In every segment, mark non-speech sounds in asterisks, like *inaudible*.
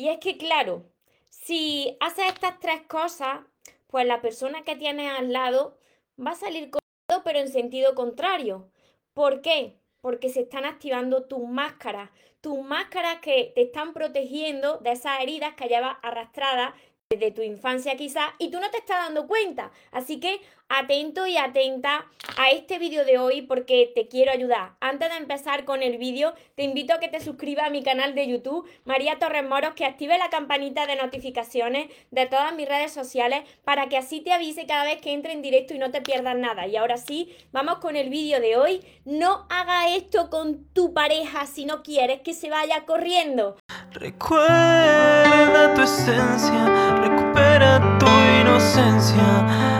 Y es que, claro, si haces estas tres cosas, pues la persona que tienes al lado va a salir todo, pero en sentido contrario. ¿Por qué? Porque se están activando tus máscaras, tus máscaras que te están protegiendo de esas heridas que llevas arrastradas desde tu infancia quizás y tú no te estás dando cuenta. Así que atento y atenta a este vídeo de hoy porque te quiero ayudar. Antes de empezar con el vídeo, te invito a que te suscribas a mi canal de YouTube, María Torres Moros, que active la campanita de notificaciones de todas mis redes sociales para que así te avise cada vez que entre en directo y no te pierdas nada. Y ahora sí, vamos con el vídeo de hoy. No haga esto con tu pareja si no quieres que se vaya corriendo. Recuerda tu esencia, recupera tu inocencia,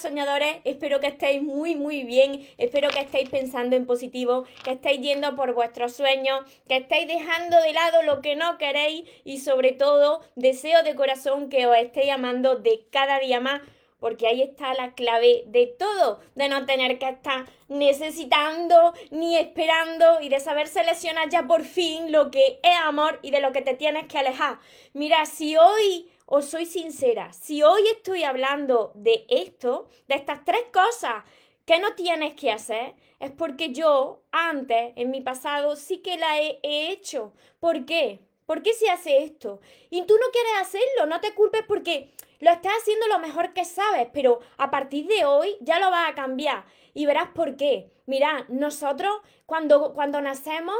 soñadores, espero que estéis muy muy bien, espero que estéis pensando en positivo, que estéis yendo por vuestros sueños, que estéis dejando de lado lo que no queréis y sobre todo deseo de corazón que os estéis amando de cada día más porque ahí está la clave de todo, de no tener que estar necesitando ni esperando y de saber seleccionar ya por fin lo que es amor y de lo que te tienes que alejar. Mira, si hoy os soy sincera, si hoy estoy hablando de esto, de estas tres cosas que no tienes que hacer, es porque yo antes, en mi pasado, sí que la he, hecho. ¿Por qué? ¿Por qué se hace esto? Y tú no quieres hacerlo, no te culpes porque lo estás haciendo lo mejor que sabes, pero a partir de hoy ya lo vas a cambiar y verás por qué. Mira, nosotros cuando, cuando nacemos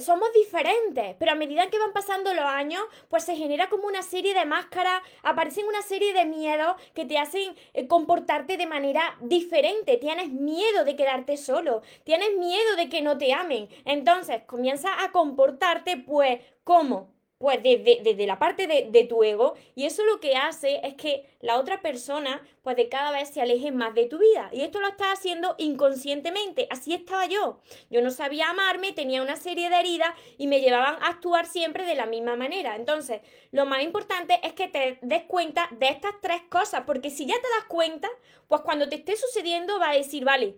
somos diferentes, pero a medida que van pasando los años, pues se genera como una serie de máscaras, aparecen una serie de miedos que te hacen eh, comportarte de manera diferente. Tienes miedo de quedarte solo, tienes miedo de que no te amen. Entonces comienzas a comportarte, pues, ¿cómo? Pues desde, la parte de, tu ego y eso lo que hace es que la otra persona pues de cada vez se aleje más de tu vida. Y esto lo estás haciendo inconscientemente, así estaba yo, yo no sabía amarme, tenía una serie de heridas y me llevaban a actuar siempre de la misma manera, entonces lo más importante es que te des cuenta de estas tres cosas porque si ya te das cuenta pues cuando te esté sucediendo va a decir vale,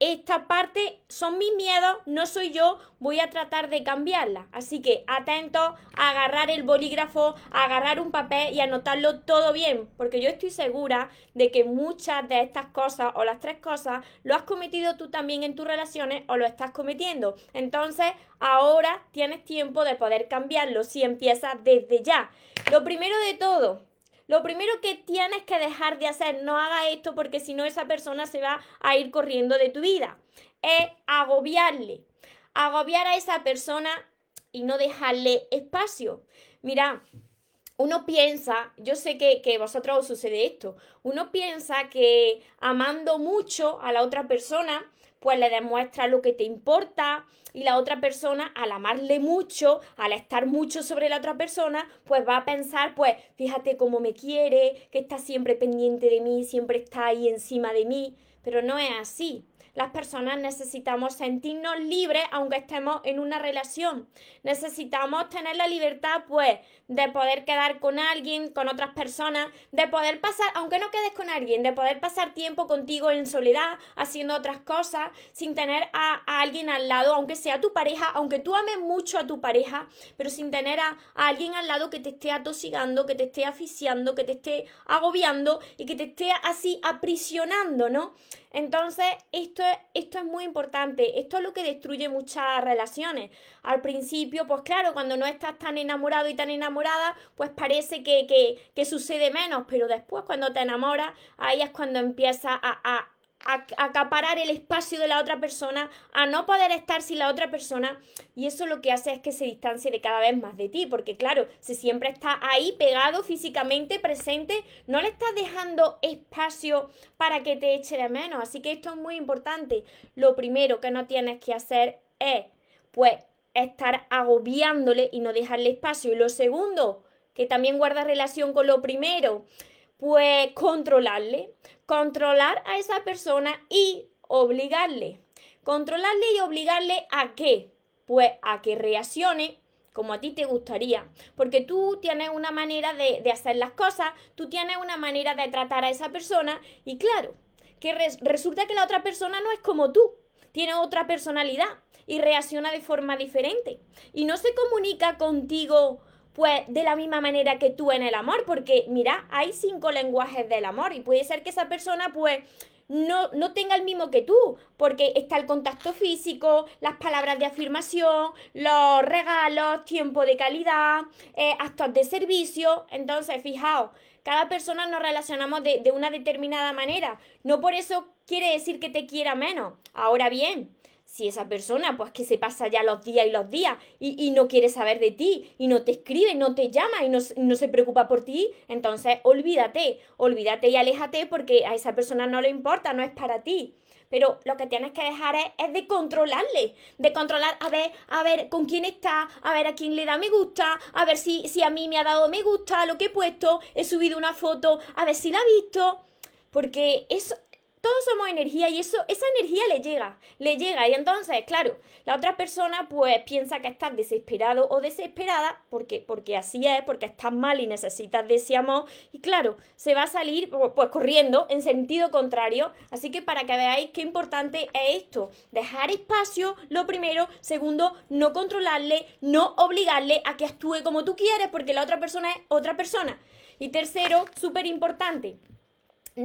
esta parte son mis miedos, no soy yo, voy a tratar de cambiarla. Así que atento a agarrar el bolígrafo, a agarrar un papel y anotarlo todo bien, porque yo estoy segura de que muchas de estas cosas o las tres cosas lo has cometido tú también en tus relaciones o lo estás cometiendo. Entonces, ahora tienes tiempo de poder cambiarlo si empiezas desde ya. Lo primero de todo, lo primero que tienes que dejar de hacer, no haga esto porque si no esa persona se va a ir corriendo de tu vida, es agobiarle. Agobiar a esa persona y no dejarle espacio. Mira, uno piensa, yo sé que, que vosotros os sucede esto, uno piensa que amando mucho a la otra persona, pues le demuestra lo que te importa y la otra persona al amarle mucho, al estar mucho sobre la otra persona, pues va a pensar, pues fíjate cómo me quiere, que está siempre pendiente de mí, siempre está ahí encima de mí, pero no es así las personas necesitamos sentirnos libres aunque estemos en una relación. Necesitamos tener la libertad, pues, de poder quedar con alguien, con otras personas, de poder pasar, aunque no quedes con alguien, de poder pasar tiempo contigo en soledad, haciendo otras cosas, sin tener a, alguien al lado, aunque sea tu pareja, aunque tú ames mucho a tu pareja, pero sin tener a, alguien al lado que te esté atosigando, que te esté asfixiando, que te esté agobiando y que te esté así aprisionando, ¿no? Entonces, esto es, esto es muy importante, esto es lo que destruye muchas relaciones. Al principio, pues claro, cuando no estás tan enamorado y tan pues parece que, que, sucede menos, pero después cuando te enamoras, ahí es cuando empieza a a acaparar el espacio de la otra persona, a no poder estar sin la otra persona y eso lo que hace es que se distancie de cada vez más de ti, porque claro, si siempre está ahí pegado físicamente, presente, no le estás dejando espacio para que te eche de menos, así que esto es muy importante. Lo primero que no tienes que hacer es, pues, estar agobiándole y no dejarle espacio. Y lo segundo, que también guarda relación con lo primero, pues controlarle, controlar a esa persona y obligarle. Controlarle y obligarle a qué? Pues a que reaccione como a ti te gustaría. Porque tú tienes una manera de, hacer las cosas, tú tienes una manera de tratar a esa persona y claro, que resulta que la otra persona no es como tú, tiene otra personalidad y reacciona de forma diferente. Y no se comunica contigo pues de la misma manera que tú en el amor, porque mira, hay cinco lenguajes del amor y puede ser que esa persona pues no, no, tenga el mismo que tú, porque está el contacto físico, las palabras de afirmación, los regalos, tiempo de calidad, eh, actos de servicio. Entonces, fijaos, cada persona nos relacionamos de, de una determinada manera. No por eso quiere decir que te quiera menos. Ahora bien, si esa persona, pues que se pasa ya los días y los días y, no quiere saber de ti y no te escribe, no te llama y no, se preocupa por ti, entonces olvídate, olvídate y aléjate porque a esa persona no le importa, no es para ti. Pero lo que tienes que dejar es, de controlarle, de controlar, a ver, a ver con quién está, a ver a quién le da me gusta, a ver si, si a mí me ha dado me gusta lo que he puesto, he subido una foto, a ver si la ha visto. Porque eso, todos somos energía y eso, esa energía le llega, le llega. Y entonces, claro, la otra persona pues piensa que estás desesperado o desesperada porque, porque así es, porque estás mal y necesitas de ese amor. Y claro, se va a salir pues corriendo en sentido contrario. Así que para que veáis qué importante es esto, dejar espacio, lo primero. Segundo, no controlarle, no obligarle a que actúe como tú quieres porque la otra persona es otra persona. Y tercero, súper importante,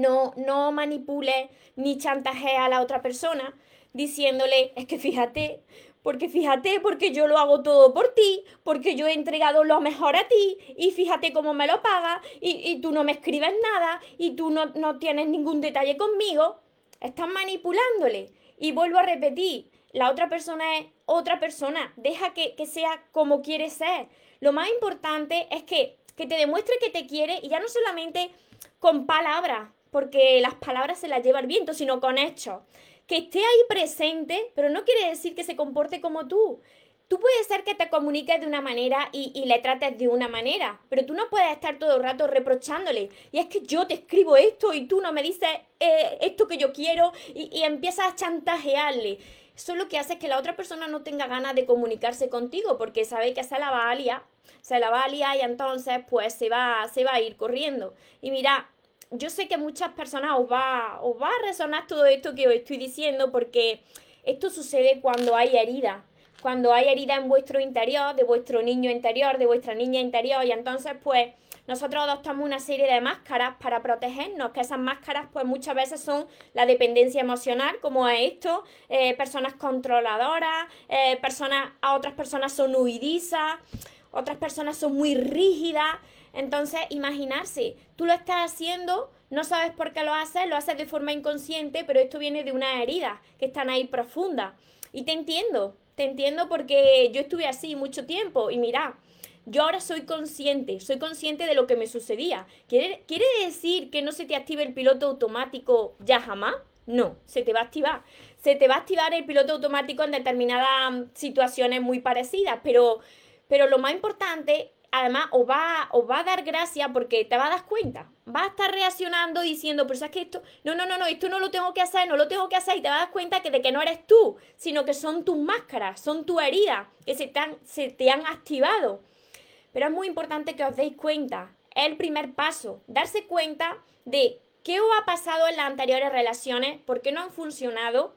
no, no manipule ni chantaje a la otra persona diciéndole, es que fíjate, porque fíjate, porque yo lo hago todo por ti, porque yo he entregado lo mejor a ti, y fíjate cómo me lo pagas, y, tú no me escribes nada, y tú no, no tienes ningún detalle conmigo. Estás manipulándole. Y vuelvo a repetir, la otra persona es otra persona, deja que, que sea como quiere ser. Lo más importante es que, que te demuestre que te quiere, y ya no solamente con palabras, porque las palabras se las lleva el viento, sino con hechos. Que esté ahí presente, pero no quiere decir que se comporte como tú. Tú puedes ser que te comuniques de una manera y, le trates de una manera, pero tú no puedes estar todo el rato reprochándole. Y es que yo te escribo esto y tú no me dices eh, esto que yo quiero y, y empiezas a chantajearle. Eso lo que hace es que la otra persona no tenga ganas de comunicarse contigo porque sabe que se la va a liar, se la va a liar y entonces pues se va, se va a ir corriendo. Y mira, yo sé que muchas personas os va, os va a resonar todo esto que os estoy diciendo porque esto sucede cuando hay herida, cuando hay herida en vuestro interior, de vuestro niño interior, de vuestra niña interior y entonces pues nosotros adoptamos una serie de máscaras para protegernos, que esas máscaras pues muchas veces son la dependencia emocional, como es esto, eh, personas controladoras, eh, personas, a otras personas son huidizas, otras personas son muy rígidas, entonces, imaginarse, tú lo estás haciendo, no sabes por qué lo haces, lo haces de forma inconsciente, pero esto viene de una herida que están ahí profunda. Y te entiendo, te entiendo porque yo estuve así mucho tiempo y mira, yo ahora soy consciente, soy consciente de lo que me sucedía. ¿Quiere, ¿Quiere decir que no se te active el piloto automático ya jamás? No, se te va a activar. Se te va a activar el piloto automático en determinadas situaciones muy parecidas, pero, pero lo más importante además os va, va a dar gracia porque te va a dar cuenta. Va a estar reaccionando diciendo, pero sabes que esto, no, no, no, no, esto no lo tengo que hacer, no lo tengo que hacer y te vas a dar cuenta que de que no eres tú, sino que son tus máscaras, son tus heridas que se te han activado. Pero es muy importante que os deis cuenta. Es el primer paso, darse cuenta de qué os ha pasado en las anteriores relaciones, por qué no han funcionado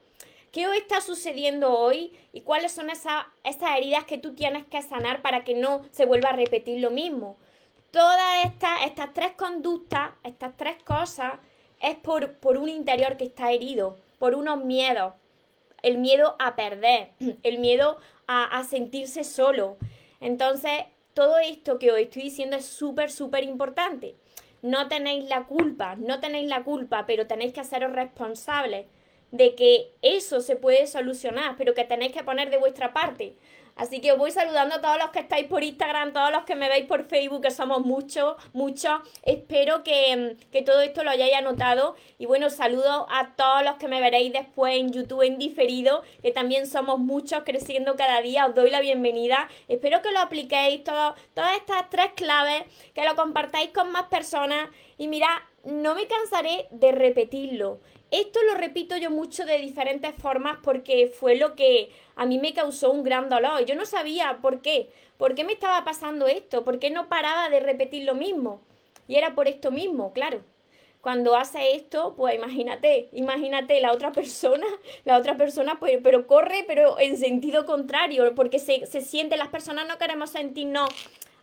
¿Qué hoy está sucediendo hoy y cuáles son esas, heridas que tú tienes que sanar para que no se vuelva a repetir lo mismo? Todas estas, estas tres conductas, estas tres cosas, es por, por un interior que está herido, por unos miedos. El miedo a perder, el miedo a sentirse solo. Entonces, todo esto que os estoy diciendo es súper, súper importante. No tenéis la culpa, no tenéis la culpa, pero tenéis que haceros responsables de que eso se puede solucionar, pero que tenéis que poner de vuestra parte. Así que voy saludando a todos los que estáis por Instagram, todos los que me veis por Facebook, que somos muchos, muchos. Espero que, que, todo esto lo hayáis anotado. Y bueno, saludo a todos los que me veréis después en YouTube en diferido, que también somos muchos creciendo cada día. Os doy la bienvenida. Espero que lo apliquéis, todo, todas estas tres claves, que lo compartáis con más personas. Y mira, no me cansaré de repetirlo Esto lo repito yo mucho de diferentes formas porque fue lo que a mí me causó un gran dolor. Yo no sabía por qué, por qué me estaba pasando esto, por qué no paraba de repetir lo mismo. Y era por esto mismo, claro. Cuando hace esto, pues imagínate, imagínate la otra persona, la otra persona, pues, pero corre, pero en sentido contrario, porque se, se siente, las personas no queremos sentirnos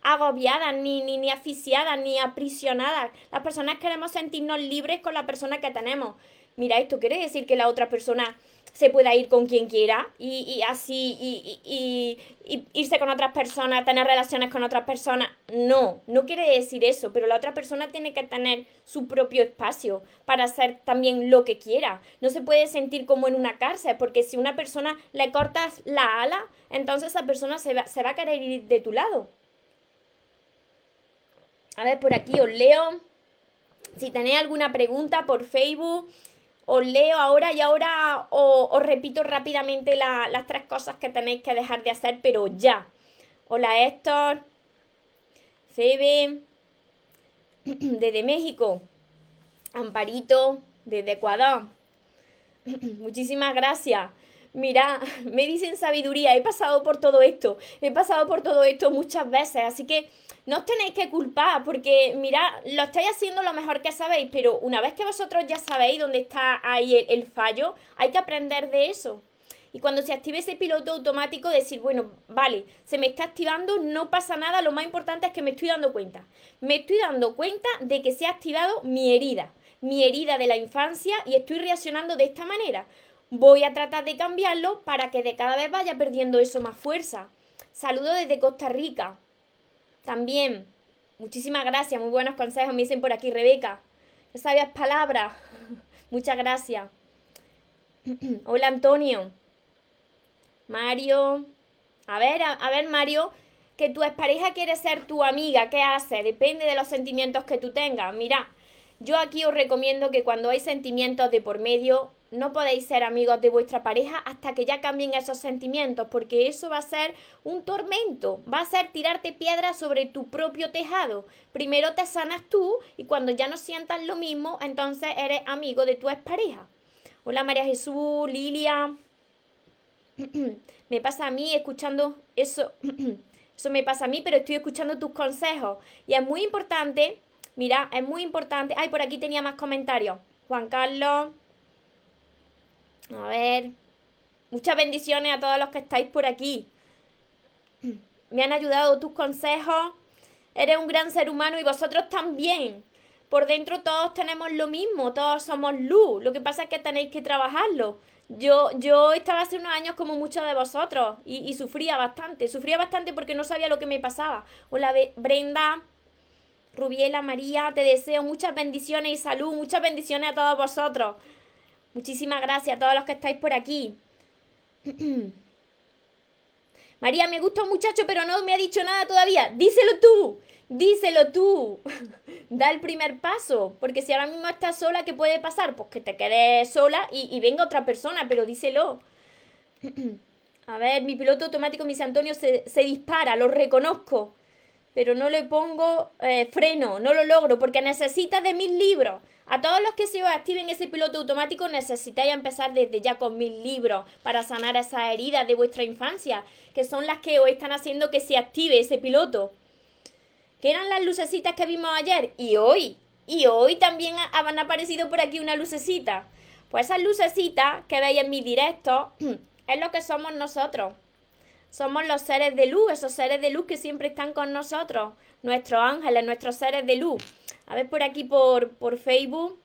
agobiadas, ni, ni, ni asfixiadas, ni aprisionadas. Las personas queremos sentirnos libres con la persona que tenemos. Mira, esto quiere decir que la otra persona se pueda ir con quien quiera y, y así y, y, irse con otras personas, tener relaciones con otras personas. No, no quiere decir eso, pero la otra persona tiene que tener su propio espacio para hacer también lo que quiera. No se puede sentir como en una cárcel, porque si una persona le cortas la ala, entonces esa persona se va, se va a querer ir de tu lado. A ver, por aquí os leo. Si tenéis alguna pregunta por Facebook, os leo ahora y ahora os, repito rápidamente las tres cosas que tenéis que dejar de hacer, pero ya. Hola Héctor, Febe, *clears throat* desde México, Amparito, desde Ecuador. *clears throat* Muchísimas gracias. Mira, *laughs* me dicen sabiduría, he pasado por todo esto, he pasado por todo esto muchas veces, así que no os tenéis que culpar, porque mira, lo estáis haciendo lo mejor que sabéis, pero una vez que vosotros ya sabéis dónde está ahí el, fallo, hay que aprender de eso. Y cuando se active ese piloto automático, decir, bueno, vale, se me está activando, no pasa nada, lo más importante es que me estoy dando cuenta. Me estoy dando cuenta de que se ha activado mi herida, mi herida de la infancia y estoy reaccionando de esta manera. Voy a tratar de cambiarlo para que de cada vez vaya perdiendo eso más fuerza. Saludo desde Costa Rica. También, muchísimas gracias, muy buenos consejos, me dicen por aquí Rebeca. Qué sabias palabras. *laughs* Muchas gracias. *clears throat* Hola Antonio. Mario. A ver, a, ver Mario, que tu expareja quiere ser tu amiga, ¿qué hace? Depende de los sentimientos que tú tengas. Mira, yo aquí os recomiendo que cuando hay sentimientos de por medio, no podéis ser amigos de vuestra pareja hasta que ya cambien esos sentimientos, porque eso va a ser un tormento, va a ser tirarte piedras sobre tu propio tejado. Primero te sanas tú y cuando ya no sientas lo mismo, entonces eres amigo de tu expareja. Hola María Jesús, Lilia. *clears throat* me pasa a mí escuchando eso. *clears throat* eso me pasa a mí, pero estoy escuchando tus consejos. Y es muy importante, mira, es muy importante. Ay, por aquí tenía más comentarios. Juan Carlos. A ver. Muchas bendiciones a todos los que estáis por aquí. Me han ayudado tus consejos. Eres un gran ser humano y vosotros también. Por dentro todos tenemos lo mismo, todos somos luz. Lo que pasa es que tenéis que trabajarlo. Yo, yo estaba hace unos años como muchos de vosotros y, y sufría bastante. Sufría bastante porque no sabía lo que me pasaba. Hola Brenda, Rubiela, María, te deseo muchas bendiciones y salud. Muchas bendiciones a todos vosotros. Muchísimas gracias a todos los que estáis por aquí. *clears throat* María, me gusta un muchacho, pero no me ha dicho nada todavía. Díselo tú, díselo tú. *laughs* da el primer paso, porque si ahora mismo estás sola, ¿qué puede pasar? Pues que te quedes sola y, venga otra persona, pero díselo. *clears throat* A ver, mi piloto automático, mis Antonio, se, dispara, lo reconozco, pero no le pongo eh, freno, no lo logro, porque necesita de mis libros. A todos los que se activen ese piloto automático necesitáis empezar desde ya con mil libros para sanar esas heridas de vuestra infancia, que son las que os están haciendo que se active ese piloto. Que eran las lucecitas que vimos ayer y hoy. Y hoy también han aparecido por aquí una lucecita. Pues esas lucecitas que veis en mi directo *clears throat* es lo que somos nosotros. Somos los seres de luz, esos seres de luz que siempre están con nosotros, nuestros ángeles, nuestros seres de luz. A ver por aquí por, por Facebook.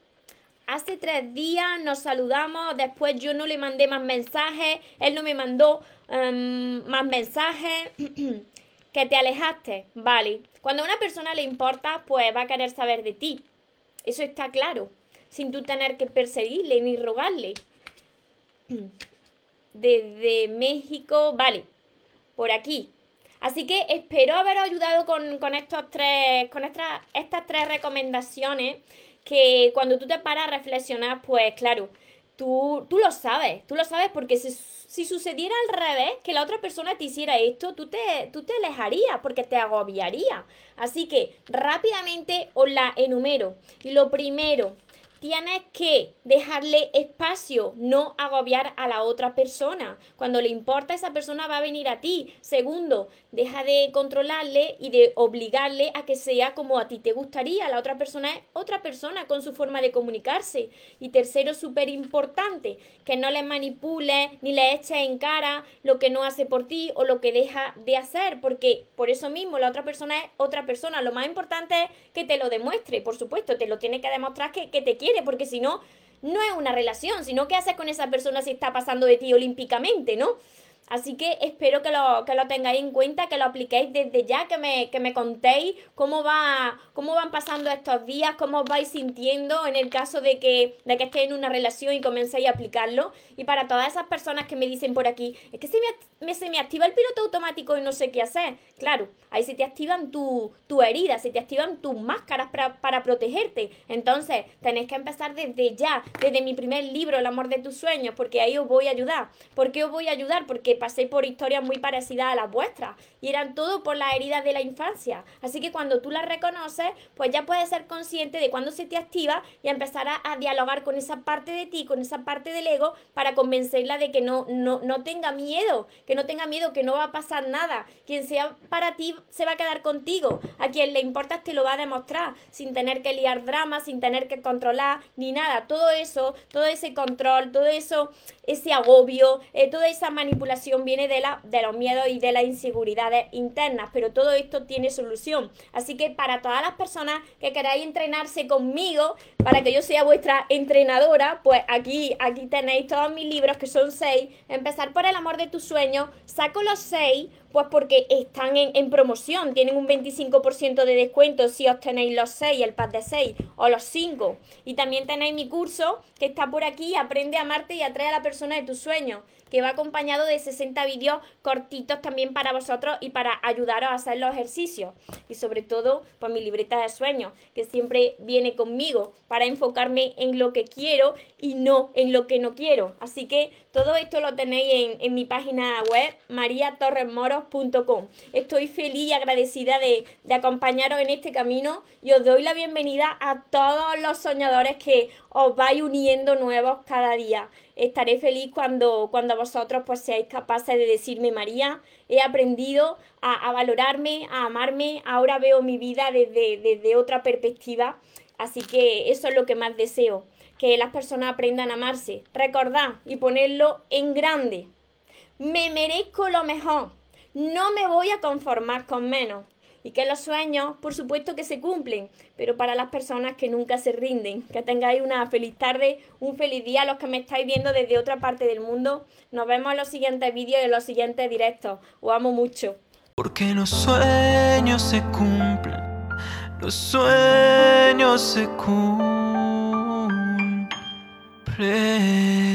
Hace tres días nos saludamos, después yo no le mandé más mensajes, él no me mandó em, más mensajes. *clears throat* que te alejaste, vale. Cuando a una persona le importa, pues va a querer saber de ti. Eso está claro, sin tú tener que perseguirle ni rogarle. *clears throat* Desde México, vale, por aquí. Así que espero haber ayudado con, estos tres, con estas, tres recomendaciones que cuando tú te paras a reflexionar, pues claro, tú, tú lo sabes, tú lo sabes porque si, sucediera al revés, que la otra persona te hiciera esto, tú te, tú te alejarías porque te agobiaría. Así que rápidamente os la enumero. Lo primero, tienes que dejarle espacio, no agobiar a la otra persona. Cuando le importa, esa persona va a venir a ti. Segundo, deja de controlarle y de obligarle a que sea como a ti te gustaría. La otra persona es otra persona con su forma de comunicarse. Y tercero, súper importante, que no le manipule ni le eches en cara lo que no hace por ti o lo que deja de hacer, porque por eso mismo la otra persona es otra persona. Lo más importante es que te lo demuestre, por supuesto, te lo tiene que demostrar que te quiere porque si no, no es una relación, sino qué haces con esa persona si está pasando de ti olímpicamente, ¿no? Así que espero que lo, que lo tengáis en cuenta, que lo apliquéis desde ya, que me, que me contéis cómo, va, cómo van pasando estos días, cómo os vais sintiendo en el caso de que, de que estéis en una relación y comencéis a aplicarlo. Y para todas esas personas que me dicen por aquí, es que se me, se me activa el piloto automático y no sé qué hacer. Claro, ahí se te activan tus tu heridas, se te activan tus máscaras para, para protegerte. Entonces, tenéis que empezar desde ya, desde mi primer libro, El amor de tus sueños, porque ahí os voy a ayudar. ¿Por qué os voy a ayudar? Porque pasé por historias muy parecidas a las vuestras y eran todo por las heridas de la infancia. Así que cuando tú las reconoces, pues ya puedes ser consciente de cuándo se te activa y empezar a, dialogar con esa parte de ti, con esa parte del ego, para convencerla de que no, no, no tenga miedo, que no tenga miedo, que no va a pasar nada. Quien sea para ti se va a quedar contigo. A quien le importa te lo va a demostrar, sin tener que liar drama, sin tener que controlar ni nada. Todo eso, todo ese control, todo eso, ese agobio, eh, toda esa manipulación viene de, la, de los miedos y de las inseguridades internas, pero todo esto tiene solución. Así que para todas las personas que queráis entrenarse conmigo, para que yo sea vuestra entrenadora, pues aquí, aquí tenéis todos mis libros, que son seis. Empezar por el amor de tus sueños, saco los seis pues porque están en, promoción, tienen un 25% de descuento si os tenéis los 6, el pack de 6 o los 5. Y también tenéis mi curso que está por aquí, Aprende a amarte y atrae a la persona de tus sueños, que va acompañado de 60 vídeos cortitos también para vosotros y para ayudaros a hacer los ejercicios. Y sobre todo, pues mi libreta de sueños, que siempre viene conmigo para enfocarme en lo que quiero y no en lo que no quiero. Así que todo esto lo tenéis en, en mi página web, mariatorresmoros Estoy feliz y agradecida de, acompañaros en este camino y os doy la bienvenida a todos los soñadores que os vais uniendo nuevos cada día. Estaré feliz cuando, cuando vosotros pues seáis capaces de decirme, María, he aprendido a, valorarme, a amarme, ahora veo mi vida desde, desde otra perspectiva. Así que eso es lo que más deseo, que las personas aprendan a amarse. Recordad y ponerlo en grande. Me merezco lo mejor no me voy a conformar con menos. Y que los sueños, por supuesto que se cumplen, pero para las personas que nunca se rinden. Que tengáis una feliz tarde, un feliz día los que me estáis viendo desde otra parte del mundo. Nos vemos en los siguientes vídeos y en los siguientes directos. Os amo mucho. Porque los sueños se cumplen, los sueños se cumplen. pray.